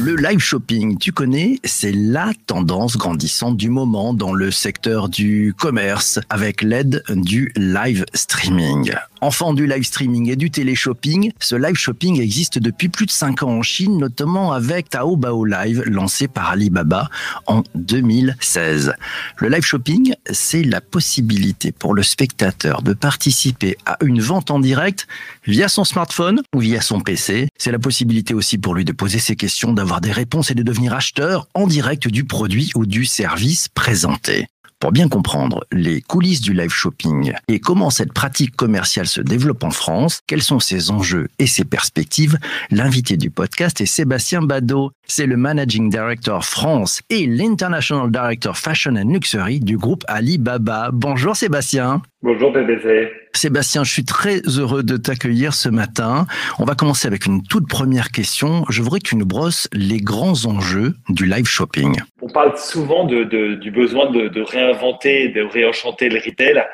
Le live shopping, tu connais, c'est la tendance grandissante du moment dans le secteur du commerce avec l'aide du live streaming. Enfant du live streaming et du télé-shopping, ce live shopping existe depuis plus de 5 ans en Chine, notamment avec Taobao Live, lancé par Alibaba en 2016. Le live shopping, c'est la possibilité pour le spectateur de participer à une vente en direct via son smartphone ou via son PC. C'est la possibilité aussi pour lui de poser ses questions, d'avoir des réponses et de devenir acheteur en direct du produit ou du service présenté. Pour bien comprendre les coulisses du live shopping et comment cette pratique commerciale se développe en France, quels sont ses enjeux et ses perspectives, l'invité du podcast est Sébastien Badeau. C'est le Managing Director France et l'International Director Fashion and Luxury du groupe Alibaba. Bonjour Sébastien. Bonjour BBC. Sébastien, je suis très heureux de t'accueillir ce matin. On va commencer avec une toute première question. Je voudrais que tu nous brosses les grands enjeux du live shopping. On parle souvent de, de, du besoin de, de, réinventer, de réenchanter le retail.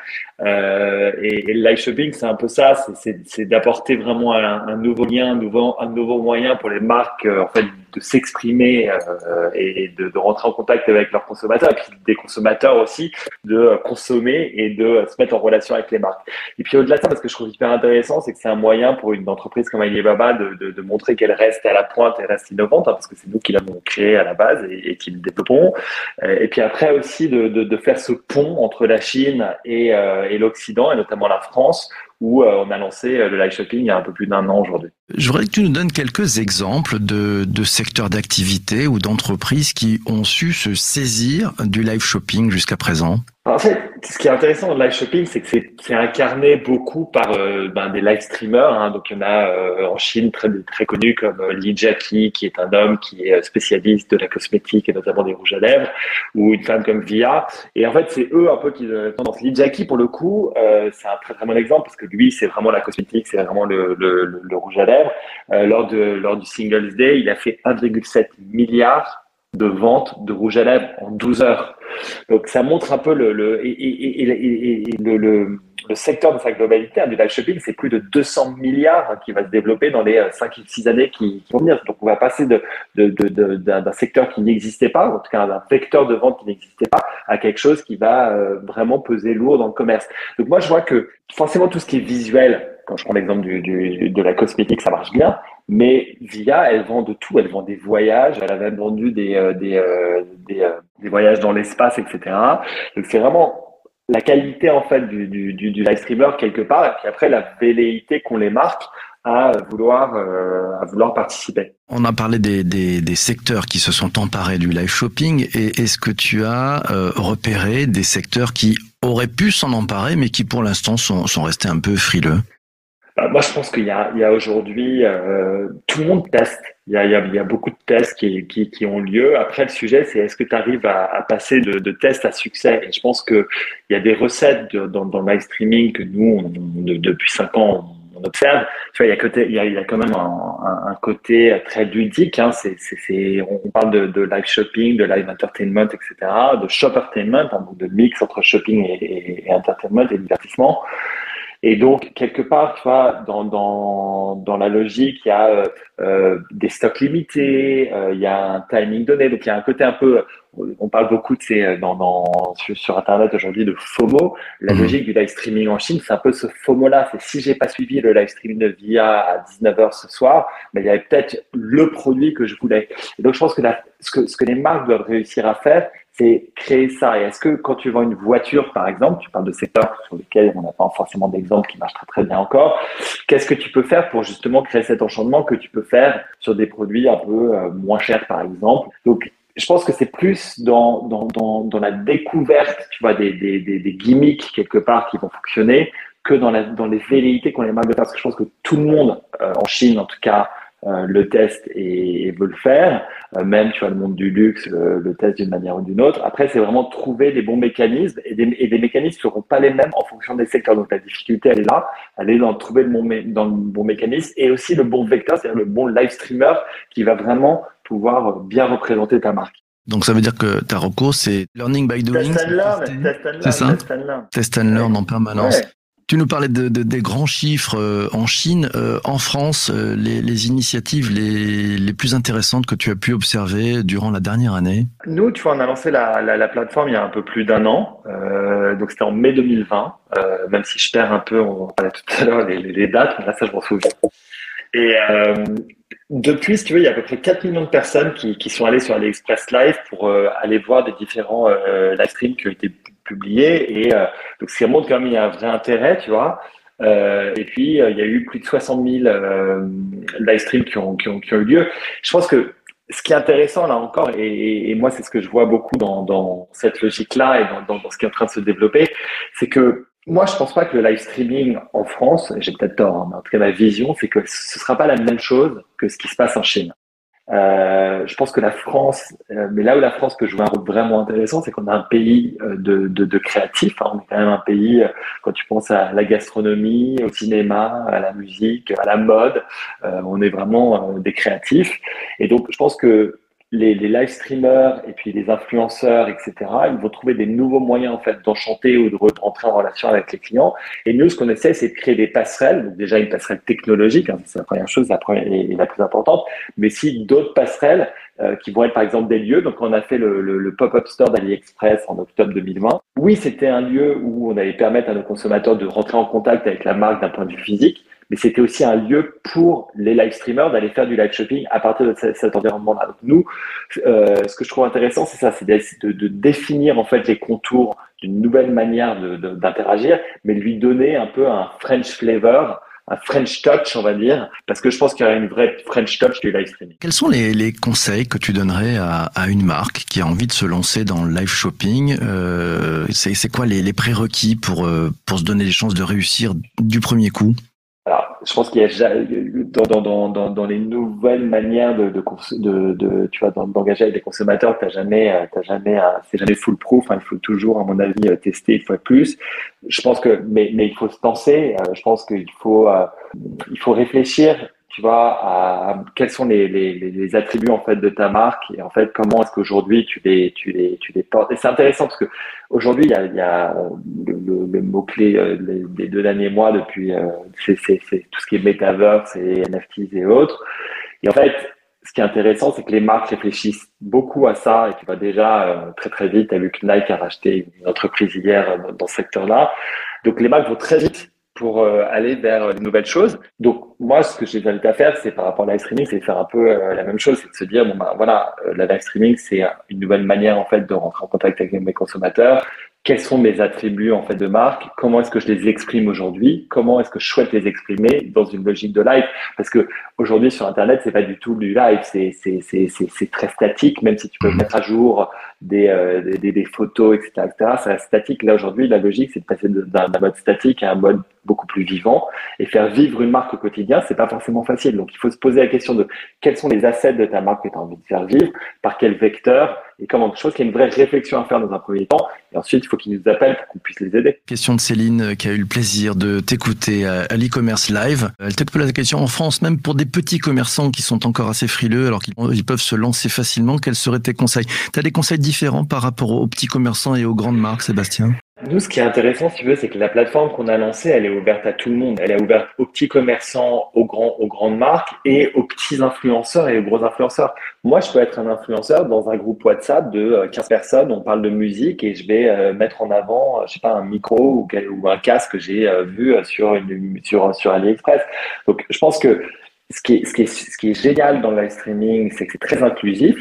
Euh, et, et, le live shopping, c'est un peu ça, c'est d'apporter vraiment un, un, nouveau lien, un nouveau, un nouveau moyen pour les marques euh, en fait, de s'exprimer euh, et de, de, rentrer en contact avec leurs consommateurs, et puis des consommateurs aussi, de consommer et de se mettre en relation avec les marques. Et puis au-delà de ça, parce que je trouve hyper intéressant, c'est que c'est un moyen pour une entreprise comme Alibaba de, de, de montrer qu'elle reste à la pointe, et reste innovante, hein, parce que c'est nous qui l'avons créé à la base et, et qui le développons. Et puis après aussi de, faire ce pont entre la Chine et et l'Occident, et notamment la France, où euh, on a lancé euh, le live shopping il y a un peu plus d'un an aujourd'hui. Je voudrais que tu nous donnes quelques exemples de, secteurs d'activité ou d'entreprises qui ont su se saisir du live shopping jusqu'à présent. En fait, ce qui est intéressant dans le live shopping, c'est que c'est incarné beaucoup par euh, ben, des live streamers. Hein. Donc, il y en a euh, en Chine très très connu comme euh, Li Jackie, qui est un homme qui est spécialiste de la cosmétique et notamment des rouges à lèvres, ou une femme comme Via. Et en fait, c'est eux un peu qui tendance. Li Jackie, pour le coup, c'est un très très bon exemple parce que lui, c'est vraiment la cosmétique, c'est vraiment le, le, le, rouge à lèvres. lors de lors du Singles Day, il a fait 1,7 milliard de ventes de rouge à lèvres en 12 heures. Donc ça montre un peu le, le, le, le, le, secteur de sa globalité du live shopping, c'est plus de 200 milliards qui va se développer dans les 5 6 années qui, vont venir. Donc on va passer de, de, de, d'un secteur qui n'existait pas, en tout cas d'un vecteur de vente qui n'existait pas, à quelque chose qui va euh, vraiment peser lourd dans le commerce. Donc moi je vois que forcément tout ce qui est visuel, quand je prends l'exemple du, du, de la cosmétique, ça marche bien. Mais Via, elle vend de tout. Elle vend des voyages. Elle avait vendu des, euh, des, euh, des, euh, des, voyages dans l'espace, etc. Donc c'est vraiment la qualité en fait du, du, du, du, live streamer quelque part, et puis après la velléité qu'ont les marques à vouloir à vouloir participer. On a parlé des, des, des, secteurs qui se sont emparés du live shopping, et est-ce que tu as repéré des secteurs qui auraient pu s'en emparer, mais qui pour l'instant sont, sont restés un peu frileux? Bah, moi, je pense qu'il y a, a aujourd'hui, euh, tout le monde teste. Il y a, il y a, il y a beaucoup de tests qui, qui, qui, ont lieu. Après, le sujet, c'est est-ce que tu arrives à, à, passer de, de tests à succès? Et je pense qu'il y a des recettes de, dans, dans le live streaming que nous, on, depuis cinq ans, on observe. Tu vois, il y a, côté, il y a, il y a quand même un, un, un côté très ludique. Hein. C'est, c'est, on parle de, de, live shopping, de live entertainment, etc., de shoppertainment, hein, de mix entre shopping et, et, et entertainment et divertissement. Et donc, quelque part, tu vois, dans, dans, dans la logique, il y a euh, euh, des stocks limités, euh, il y a un timing donné. Donc, il y a un côté un peu, on parle beaucoup de ces, dans, dans, sur, sur Internet aujourd'hui de FOMO. La mmh. logique du live streaming en Chine, c'est un peu ce FOMO-là. C'est si j'ai pas suivi le live streaming de VIA à 19h ce soir, mais il y avait peut-être le produit que je voulais. Et donc, je pense que, la, ce que ce que les marques doivent réussir à faire, c'est créer ça. Et est-ce que quand tu vends une voiture, par exemple, tu parles de secteurs sur lesquels on n'a pas forcément d'exemple qui marche très très bien encore, qu'est-ce que tu peux faire pour justement créer cet enchantement que tu peux faire sur des produits un peu euh, moins chers, par exemple? Donc, je pense que c'est plus dans, dans, dans, dans, la découverte, tu vois, des, des, des, gimmicks quelque part qui vont fonctionner que dans, la, dans les velléités qu'on les marques de faire. Parce que je pense que tout le monde, euh, en Chine en tout cas, euh, le test et, et, veut le faire. Euh, même, tu vois, le monde du luxe, le, le test d'une manière ou d'une autre. Après, c'est vraiment trouver les bons mécanismes et des, et des mécanismes ne seront pas les mêmes en fonction des secteurs. Donc, la difficulté, elle est là. Elle est dans trouver le bon, dans le bon mécanisme et aussi le bon vecteur, c'est-à-dire le bon live streamer qui va vraiment pouvoir bien représenter ta marque. Donc ça veut dire que ta recours, c'est learning by doing. Test and learn, c'est ça Test and learn en permanence. Tu nous parlais de, des grands chiffres euh, en Chine. Euh, en France, euh, les, initiatives les, les, plus intéressantes que tu as pu observer durant la dernière année Nous, tu vois, on a lancé la, la, plateforme il y a un peu plus d'un an. donc, c'était en mai 2020. même si je perds un peu, on parlait tout à l'heure les, les, dates, mais là, ça, je m'en souviens. Et depuis, si tu veux, il y a à peu près 4 millions de personnes qui, qui sont allées sur AliExpress Live pour aller voir des différents live streams qui ont été publié. Et euh, donc, ce qui montre quand même il y a un vrai intérêt, tu vois. Euh, et puis, euh, il y a eu plus de 60 000 live streams qui ont, qui, ont, qui ont eu lieu. Je pense que ce qui est intéressant là encore, et, et moi c'est ce que je vois beaucoup dans, dans cette logique-là et dans, dans, ce qui est en train de se développer, c'est que moi je pense pas que le live streaming en France, j'ai peut-être tort, hein, mais en tout cas ma vision, c'est que ce sera pas la même chose que ce qui se passe en Chine. Euh, je pense que la France, euh, mais là où la France peut jouer un rôle vraiment intéressant, c'est qu'on a un pays euh, de, de, de créatifs. Hein. On est quand même un pays, euh, quand tu penses à la gastronomie, au cinéma, à la musique, à la mode, on est vraiment des créatifs. Et donc, je pense que les, les, live streamers et puis les influenceurs, etc., ils vont trouver des nouveaux moyens en fait d'enchanter ou de rentrer en relation avec les clients. Et nous, ce qu'on essaie, c'est de créer des passerelles. Donc déjà une passerelle technologique, hein, c'est la première chose, la première et la plus importante. Mais si d'autres passerelles euh, qui vont être par exemple des lieux. Donc on a fait le, le, le pop-up store d'AliExpress en octobre 2020. Oui, c'était un lieu où on allait permettre à nos consommateurs de rentrer en contact avec la marque d'un point de vue physique mais c'était aussi un lieu pour les live streamers d'aller faire du live shopping à partir de cet environnement-là. Donc nous, euh, ce que je trouve intéressant, c'est ça, c'est de, de, définir en fait les contours d'une nouvelle manière d'interagir, mais lui donner un peu un French flavor un French touch, on va dire, parce que je pense qu'il y a une vraie French touch du live streaming. Quels sont les, conseils que tu donnerais à, une marque qui a envie de se lancer dans le live shopping euh, C'est quoi les, les prérequis pour, euh, pour se donner les chances de réussir du premier coup? Je pense qu'il y a dans, dans, dans, dans, les nouvelles manières de, de, de, tu vois, d'engager avec les consommateurs, t'as jamais, euh, t'as jamais, c'est jamais foolproof. Hein, il faut toujours, à mon avis, euh, tester une fois plus. Je pense que, mais, mais il faut se penser. Euh, je pense qu'il faut, il faut réfléchir tu vois, quels sont les, attributs en fait de ta marque et en fait comment est-ce qu'aujourd'hui tu les, tu les, tu les portes. Et c'est intéressant parce que aujourd'hui il y a, le, le, mot clé euh, des deux derniers mois depuis, euh, c'est, c'est, tout ce qui est metaverse et NFTs et autres. Et en fait, ce qui est intéressant, c'est que les marques réfléchissent beaucoup à ça et tu vois déjà euh, très très vite. Tu as vu que Nike a racheté une entreprise hier dans ce secteur-là. Donc les marques vont très vite pour euh, aller vers de nouvelles choses. Donc moi, ce que j'ai invité à faire, c'est par rapport à live streaming, c'est faire un peu euh, la même chose, c'est de se dire bon bah voilà, euh, la live streaming, c'est une nouvelle manière en fait de rentrer en contact avec mes consommateurs quels sont mes attributs en fait de marque, comment est-ce que je les exprime aujourd'hui, comment est-ce que je souhaite les exprimer dans une logique de live, parce que aujourd'hui sur internet c'est pas du tout du live, c'est c'est c'est c'est très statique, même si tu peux mhm. mettre à jour des euh, des, des, photos etc etc, reste statique. Là aujourd'hui la logique c'est de passer d'un mode statique à un mode beaucoup plus vivant et faire vivre une marque au quotidien c'est pas forcément facile. Donc il faut se poser la question de quels sont les assets de ta marque que tu as envie de faire vivre, par quel vecteur et comment quelque chose qui a une vraie réflexion à faire dans un premier temps. Et ensuite, il faut qu'ils nous appellent pour qu'on puisse les aider. Question de Céline euh, qui a eu le plaisir de t'écouter à l'e-commerce live. Elle t'a posé la question en France, même pour des petits commerçants qui sont encore assez frileux, alors qu'ils peuvent se lancer facilement, quels seraient tes conseils? Tu as des conseils différents par rapport aux petits commerçants et aux grandes marques, Sébastien? Nous, ce qui est intéressant, si tu veux, c'est que la plateforme qu'on a lancée, elle est ouverte à tout le monde. Elle est ouverte aux petits commerçants, aux, grands, aux grandes marques et aux petits influenceurs et aux gros influenceurs. Moi, je peux être un influenceur dans un groupe WhatsApp de 15 euh, personnes. On parle de musique et je vais euh, mettre en avant, euh, je sais pas, un micro ou, un casque que j'ai vu sur, une, sur, sur AliExpress. Donc, je pense que ce qui, est, ce, qui est, ce qui est génial dans le live streaming, c'est que c'est très inclusif.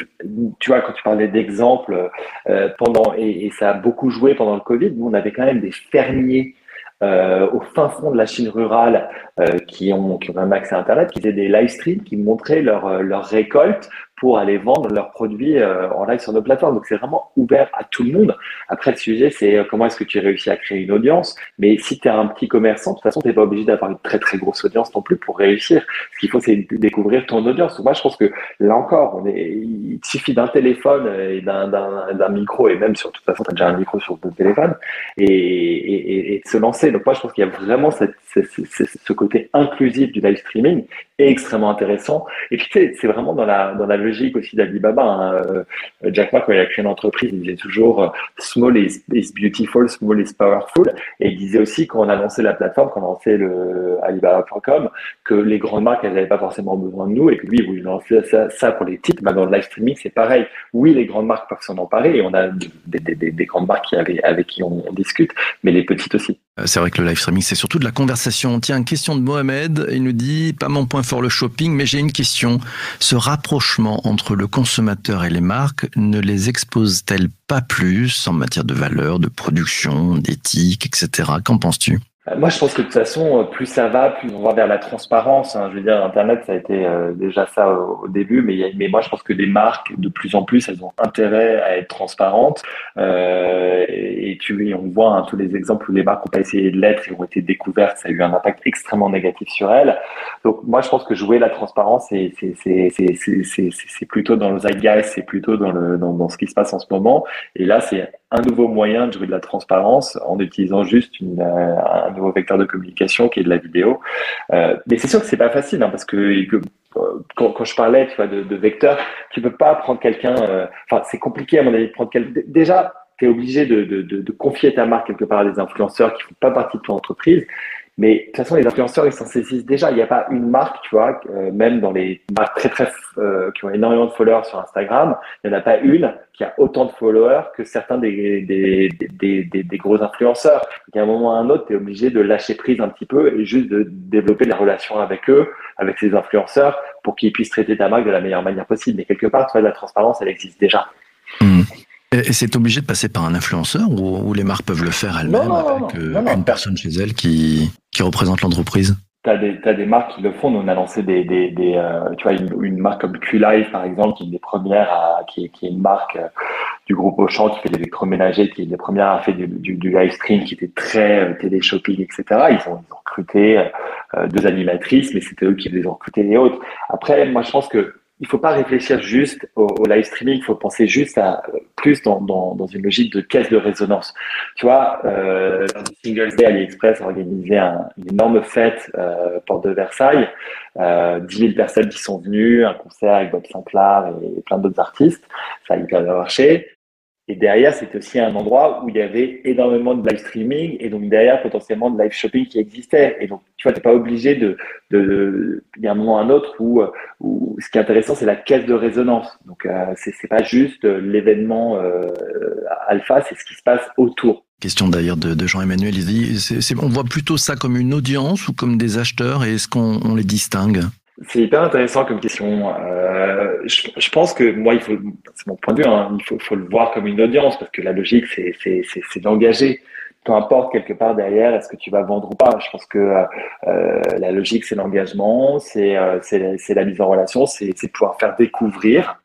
Tu vois, quand tu parlais d'exemples, euh, pendant et, et, ça a beaucoup joué pendant le Covid, nous, on avait quand même des fermiers euh, au fin fond de la Chine rurale euh, qui, ont, qui ont un accès à Internet, qui faisaient des live streams, qui montraient leur, euh, leur récolte pour aller vendre leurs produits euh, en live sur nos plateformes. Donc c'est vraiment ouvert à tout le monde. Après le sujet, c'est euh, comment est-ce que tu réussis à créer une audience? Mais si tu es un petit commerçant, de toute façon, tu n'es pas obligé d'avoir une très très grosse audience non plus pour réussir. Ce qu'il faut, c'est découvrir ton audience. Moi, je pense que là encore, il suffit d'un téléphone et d'un micro, et même sur de toute façon, tu as déjà un micro sur ton téléphone, et, et, de se lancer. Donc moi, je pense qu'il y a vraiment ce côté inclusif du live streaming est extrêmement intéressant. Et puis, c'est vraiment dans la, dans la logique aussi d'Alibaba. Hein. Euh, Jack Ma, quand il a créé l'entreprise, il disait toujours small is, beautiful, small is powerful. Et il disait aussi quand on a lancé la plateforme, quand on a lancé le Alibaba.com, que les grandes marques, elles n'avaient pas forcément besoin de nous et que lui, il voulait lancer ça, pour les petites. Bah, dans le live streaming, c'est pareil. Oui, les grandes marques peuvent s'en emparer et on a des, grandes marques qui avec qui on, discute, mais les petites aussi. C'est vrai que le live streaming, c'est surtout de la conversation. Tiens, question de Mohamed. Il nous dit, pas mon point fort le shopping, mais j'ai une question. Ce rapprochement entre le consommateur et les marques ne les expose-t-elle pas plus en matière de valeur, de production, d'éthique, etc. Qu'en penses-tu? euh, moi, je pense que de toute façon, euh, plus ça va, plus on va vers la transparence. Hein. Je veux dire, Internet, ça a été euh, déjà ça au, début, mais, mais moi, je pense que des marques, de plus en plus, elles ont intérêt à être transparentes. Euh, et, tu, on voit hein, tous les exemples où les marques n'ont pas essayé de l'être et ont été découvertes, ça a eu un impact extrêmement négatif sur elles. Donc, moi, je pense que jouer la transparence, c'est plutôt dans le zeitgeist, c'est plutôt dans, le, dans, dans ce qui se passe en ce moment. Et là, c'est un nouveau moyen de jouer de la transparence en utilisant juste euh, un nouveau vecteur de communication qui est de la vidéo. Euh, mais c'est sûr que c'est pas facile hein, parce que, euh, quand, je parlais tu vois, de, de vecteur, tu peux pas prendre quelqu'un. Enfin, c'est compliqué à mon avis de prendre quelqu'un. Déjà, tu es obligé de, de, confier ta marque quelque part à des influenceurs qui font pas partie de ton entreprise. Mais de toute façon, les influenceurs, ils s'en saisissent déjà. Il n'y a pas une marque, tu vois, euh, même dans les marques très, très, euh, qui ont énormément de followers sur Instagram, il n'y en a pas une qui a autant de followers que certains des, des, des, des, des gros influenceurs. Donc, à un moment ou à un autre, tu es obligé de lâcher prise un petit peu et juste de développer la relation avec eux, avec ces influenceurs, pour qu'ils puissent traiter ta marque de la meilleure manière possible. Mais quelque part, tu vois, la transparence, elle existe déjà. Mmh. Et c'est obligé de passer par un influenceur ou, les marques peuvent le faire elles-mêmes avec euh, une personne chez elles qui, qui représente l'entreprise Tu as des, as des marques qui le font. On a lancé des, des, euh, tu vois, une, marque comme QLive, par exemple, qui est une des premières, à, qui, qui est une marque euh, du groupe Auchan qui fait des électroménagers, qui est une des premières à faire du, du, live stream, qui était très télé-shopping, etc. Ils ont, ils ont recruté deux animatrices, mais c'était eux qui les ont recruté les autres. Après, moi, je pense que il faut pas réfléchir juste au, live streaming, il faut penser juste à plus dans, dans, dans, une logique de caisse de résonance. Tu vois, euh, Singles Day, AliExpress a organisé un, une énorme fête euh, porte de Versailles, euh, 10 000 personnes qui sont venues, un concert avec Bob Sinclair et, plein d'autres artistes. Ça a hyper bien marché. Et derrière, c'était aussi un endroit où il y avait énormément de live streaming et donc derrière, potentiellement de live shopping qui existait. Et donc, tu vois, t'es pas obligé de, de, il y a un moment ou un autre où, où ce qui est intéressant, c'est la caisse de résonance. Donc, euh, c'est, pas juste l'événement euh, alpha, c'est ce qui se passe autour. Question d'ailleurs de, de Jean-Emmanuel, il dit, on voit plutôt ça comme une audience ou comme des acheteurs et est-ce qu'on on les distingue? C'est hyper intéressant comme question. Euh, je, je, pense que moi, il faut, c'est mon point de vue, hein, il faut, faut, le voir comme une audience parce que la logique, c'est, c'est, c'est, c'est d'engager. Peu importe quelque part derrière, est-ce que tu vas vendre ou pas. Je pense que euh, la logique, c'est l'engagement, c'est, euh, c'est, c'est la mise en relation, c'est, c'est pouvoir faire découvrir.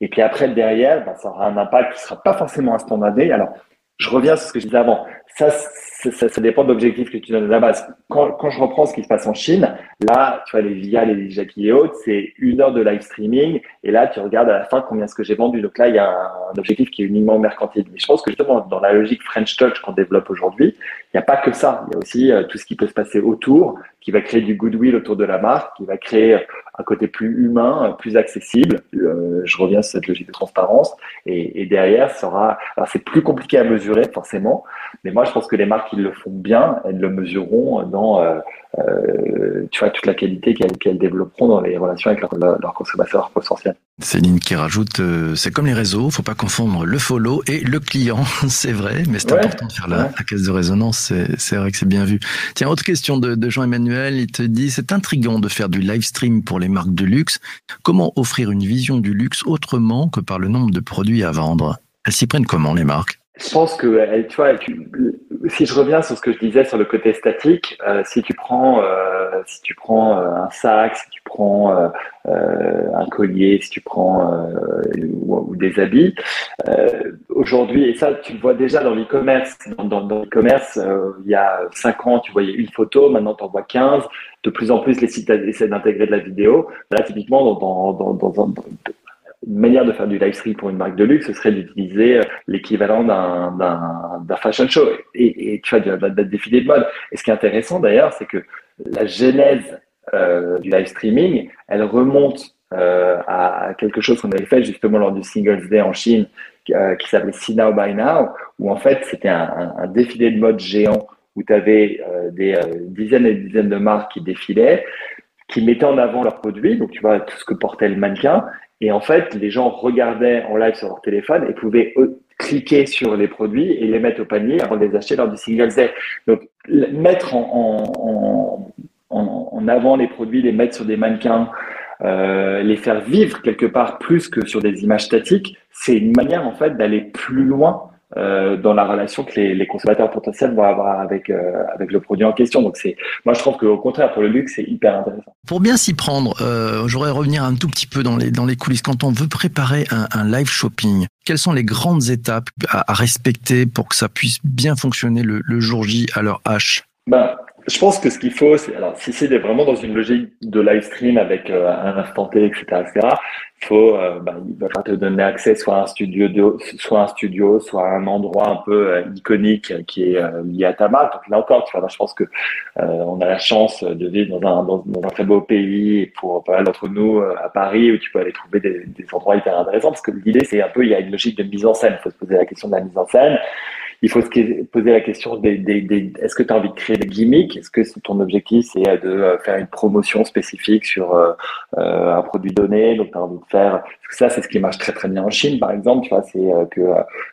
Et puis après, derrière, ben, ça aura un impact qui sera pas forcément instantané. Alors, je reviens sur ce que je disais avant. Ça, ça, ça, dépend de l'objectif que tu donnes à la base. Quand, quand, je reprends ce qui se passe en Chine, là, tu vois, les VIA, les Jackie et autres, c'est une heure de live streaming. Et là, tu regardes à la fin combien est-ce que j'ai vendu. Donc là, il y a un, objectif qui est uniquement mercantile. Mais je pense que justement, dans la logique French Touch qu'on développe aujourd'hui, il n'y a pas que ça. Il y a aussi euh, tout ce qui peut se passer autour, qui va créer du goodwill autour de la marque, qui va créer un côté plus humain, plus accessible. Euh, je reviens sur cette logique de transparence. Et, et derrière, sera, alors c'est plus compliqué à mesurer forcément, mais moi, je pense que les marques qui le font bien, elles le mesureront dans euh, euh, tu vois, toute la qualité qu'elles développeront dans les relations avec leurs consommateurs potentiels. Céline qui rajoute, c'est comme les réseaux, faut pas confondre le follow et le client, c'est vrai, mais c'est important de faire la, caisse de résonance, c'est vrai que c'est bien vu. Tiens, autre question de, de Jean-Emmanuel, il te dit, c'est intriguant de faire du live stream pour les marques de luxe. Comment offrir une vision du luxe autrement que par le nombre de produits à vendre? Elles s'y prennent comment les marques? Je pense que, tu vois, si je reviens sur ce que je disais sur le côté statique, euh, si tu prends, euh, si tu prends euh, un sac, si tu prends un collier, si tu prends ou, des habits, aujourd'hui, et ça, tu le vois déjà dans l'e-commerce. Dans, l'e-commerce, il y a 5 ans, tu voyais une photo, maintenant tu en vois 15. De plus en plus, les sites essaient d'intégrer de la vidéo. Là, typiquement, dans, dans une manière de faire du live stream pour une marque de luxe, ce serait d'utiliser euh, l'équivalent d'un fashion show. Et, et tu vois, d'un défilé de mode. Et ce qui est intéressant d'ailleurs, c'est que la genèse euh, du live streaming, elle remonte à quelque chose qu'on avait fait justement lors du Singles Day en Chine, qui s'appelait See Now By Now, où en fait c'était un, un, défilé de mode géant où tu avais des dizaines et dizaines de marques qui défilaient, qui mettaient en avant leurs produits, donc tu vois tout ce que portait le mannequin, et en fait les gens regardaient en live sur leur téléphone et pouvaient cliquer sur les produits et les mettre au panier avant de les acheter lors du Single Day. Donc, mettre en, avant les produits, les mettre sur des mannequins, euh, les faire vivre quelque part plus que sur des images statiques, c'est une manière en fait d'aller plus loin euh, dans la relation que les, les, consommateurs potentiels vont avoir avec euh, avec le produit en question. Donc c'est, moi je trouve qu'au contraire pour le luxe c'est hyper intéressant. Pour bien s'y prendre, euh, j'aurais revenir un tout petit peu dans les dans les coulisses. Quand on veut préparer un, un live shopping, quelles sont les grandes étapes à, à, respecter pour que ça puisse bien fonctionner le, le jour J à leur H? Ben, je pense que ce qu'il faut, c'est alors si c'est vraiment dans une logique de live stream avec euh, un instant T, etc., etc., faut, euh, bah, il va te donner accès soit à un studio, de, soit un studio, soit à un endroit un peu euh, iconique qui est lié à ta marque. Donc là encore, tu vois, je pense que on a la chance de vivre dans un, dans, un très beau pays pour pas mal d'entre nous à Paris où tu peux aller trouver des, des endroits hyper intéressants parce que l'idée c'est un peu il y a une logique de mise en scène. Il faut se poser la question de la mise en scène il faut se poser la question des, des, des est-ce que tu as envie de créer des gimmicks? Est-ce que ton objectif c'est de euh, faire une promotion spécifique sur euh, euh, un produit donné? Donc tu as envie de faire ça c'est ce qui marche très très bien en Chine par exemple, tu vois, c'est que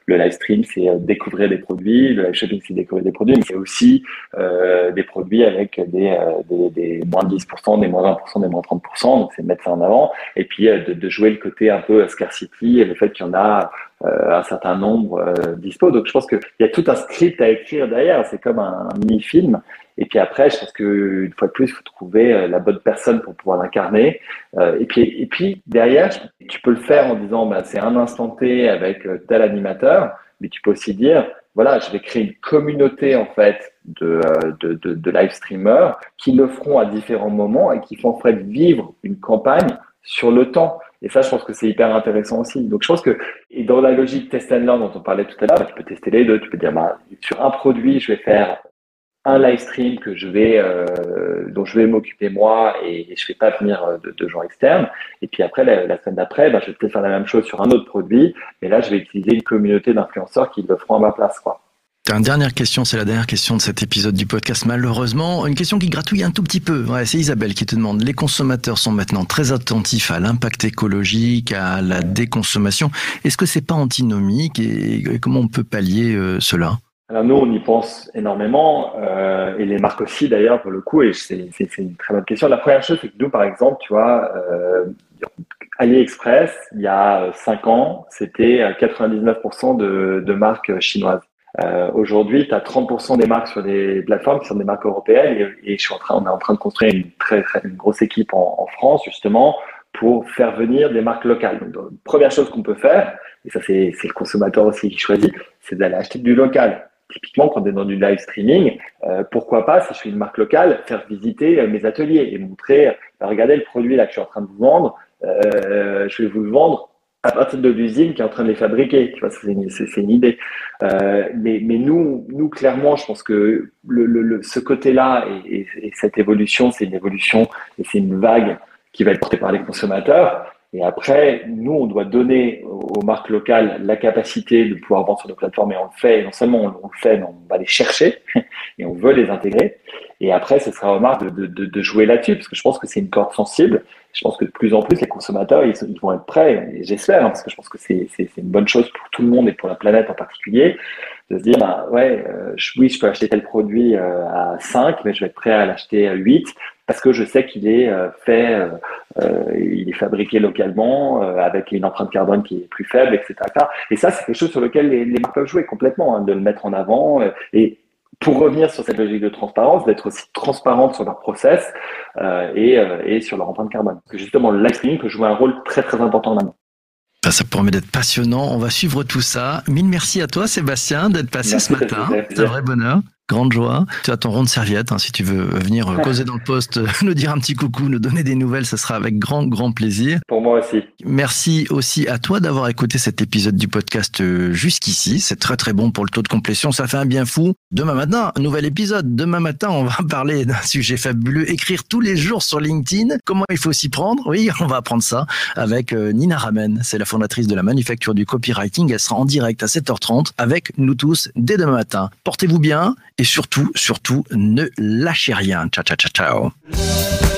le live stream c'est découvrir des produits, le live shopping c'est découvrir des produits, mais c'est aussi des produits avec des, des, des, moins de 10%, des moins 20%, des moins 30%, donc c'est mettre ça en avant. Et puis de, de jouer le côté un peu scarcity et le fait qu'il y en a euh, un certain nombre euh, dispo. Donc je pense qu'il y a tout un script à écrire derrière. C'est comme un, mini-film. Et puis après, je pense qu'une fois de plus, il faut trouver euh, la bonne personne pour pouvoir l'incarner. et puis, et puis derrière, tu peux le faire en disant, bah, c'est un instant T avec tel animateur, mais tu peux aussi dire, voilà, je vais créer une communauté en fait de, de, de, de live streamers qui le feront à différents moments et qui font en fait vivre une campagne sur le temps. Et ça, je pense que c'est hyper intéressant aussi. Donc, je pense que, et dans la logique test and learn dont on parlait tout à l'heure, tu peux tester les deux. Tu peux dire, bah, sur un produit, je vais faire un live stream que je vais, euh, dont je vais m'occuper moi et, je je vais pas venir euh, de, de, gens externes. Et puis après, la, semaine d'après, bah, je vais peut-être faire la même chose sur un autre produit. Mais là, je vais utiliser une communauté d'influenceurs qui le feront à ma place, quoi. Une dernière question, c'est la dernière question de cet épisode du podcast. Malheureusement, une question qui gratouille un tout petit peu. Ouais, c'est Isabelle qui te demande. Les consommateurs sont maintenant très attentifs à l'impact écologique, à la déconsommation. Est-ce que c'est pas antinomique et comment on peut pallier euh, cela? Alors nous, on y pense énormément, euh, et les marques aussi d'ailleurs pour le coup, et c'est une très bonne question. La première chose, c'est que nous, par exemple, tu vois, euh, AliExpress, il y a 5 ans, c'était 99% de, de marques chinoises. Euh, Aujourd'hui, tu as 30% des marques sur des plateformes qui sont des marques européennes et, je suis en train, on est en train de construire une très, très grosse équipe en, en, France justement pour faire venir des marques locales. Donc, première chose qu'on peut faire, et ça c'est le consommateur aussi qui choisit, c'est d'aller acheter du local. Typiquement, quand on est dans du live streaming, euh, pourquoi pas, si je suis une marque locale, faire visiter euh, mes ateliers et montrer, bah, regardez le produit là que je suis en train de vous vendre, euh, je vais vous le vendre à partir de l'usine qui est en train de les fabriquer. Tu vois, c'est une, idée. Euh, mais, mais nous, nous, clairement, je pense que le, le, ce côté-là et, et, cette évolution, c'est une évolution et c'est une vague qui va être portée par les consommateurs. Et après, nous, on doit donner aux marques locales la capacité de pouvoir vendre sur nos plateformes et on le fait. Et non seulement on, le fait, mais on va les chercher et on veut les intégrer. Et après, ce sera aux marques de, de, de jouer là-dessus parce que je pense que c'est une corde sensible je pense que de plus en plus, les consommateurs, ils, vont être prêts, et j'espère, hein, parce que je pense que c'est une bonne chose pour tout le monde et pour la planète en particulier, de se dire, bah, ouais, euh, oui, je peux acheter tel produit euh, à 5, mais je vais être prêt à l'acheter à 8, parce que je sais qu'il est euh, fait, il est fabriqué localement, avec une empreinte carbone qui est plus faible, etc. Et ça, c'est quelque chose sur lequel les, les marques peuvent jouer complètement, hein, de le mettre en avant. et pour revenir sur cette logique de transparence, d'être aussi transparente sur leur process euh, et, euh, et, sur leur empreinte carbone. Parce que justement, le live streaming peut jouer un rôle très très important là-dedans. Ça, ça promet d'être passionnant. On va suivre tout ça. Mille merci à toi, Sébastien, d'être passé ce matin. C'est un vrai bonheur. Grande joie. Tu as ton rond de serviette, hein, si tu veux venir euh, causer dans le poste, nous dire un petit coucou, nous donner des nouvelles, ce sera avec grand, grand plaisir. Pour moi aussi. Merci aussi à toi d'avoir écouté cet épisode du podcast euh, jusqu'ici. C'est très, très bon pour le taux de complétion. Ça fait un bien fou. Demain matin, un nouvel épisode. Demain matin, on va parler d'un sujet fabuleux. Écrire tous les jours sur LinkedIn. Comment il faut s'y prendre? Oui, on va apprendre ça avec euh, Nina Ramen. C'est la fondatrice de la manufacture du copywriting. Elle sera en direct à 7h30 avec nous tous dès demain matin. Portez-vous bien et surtout, surtout, ne lâchez rien. Ciao, ciao, ciao, ciao.